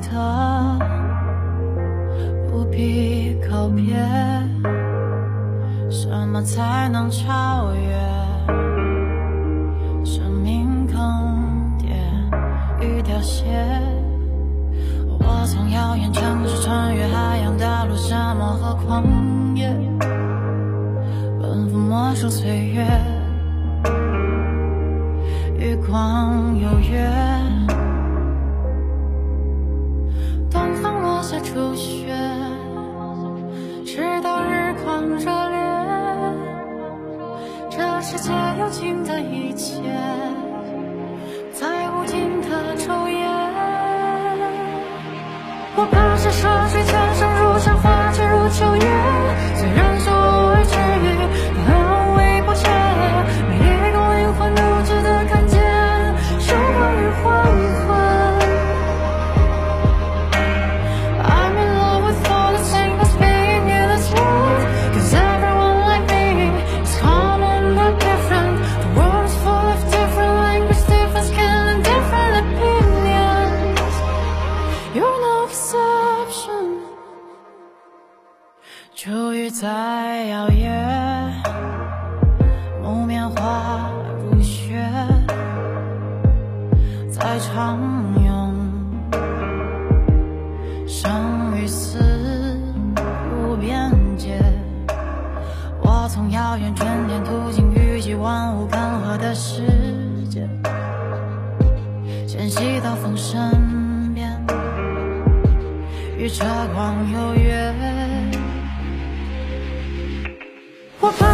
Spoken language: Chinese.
的不必告别什么才能超越？生命更点与凋谢我从遥远城市穿越海洋大陆沙漠和旷野。奔赴陌生岁月月光有约。初雪，直到日光热烈，这世界有情的一切，在无尽的昼夜。我跋山涉水，秋雨在摇曳，木棉花如雪，在长涌。生与死无边界，我从遥远春天途经雨季万物干涸的世界，迁徙到风身边，与车光有约。What?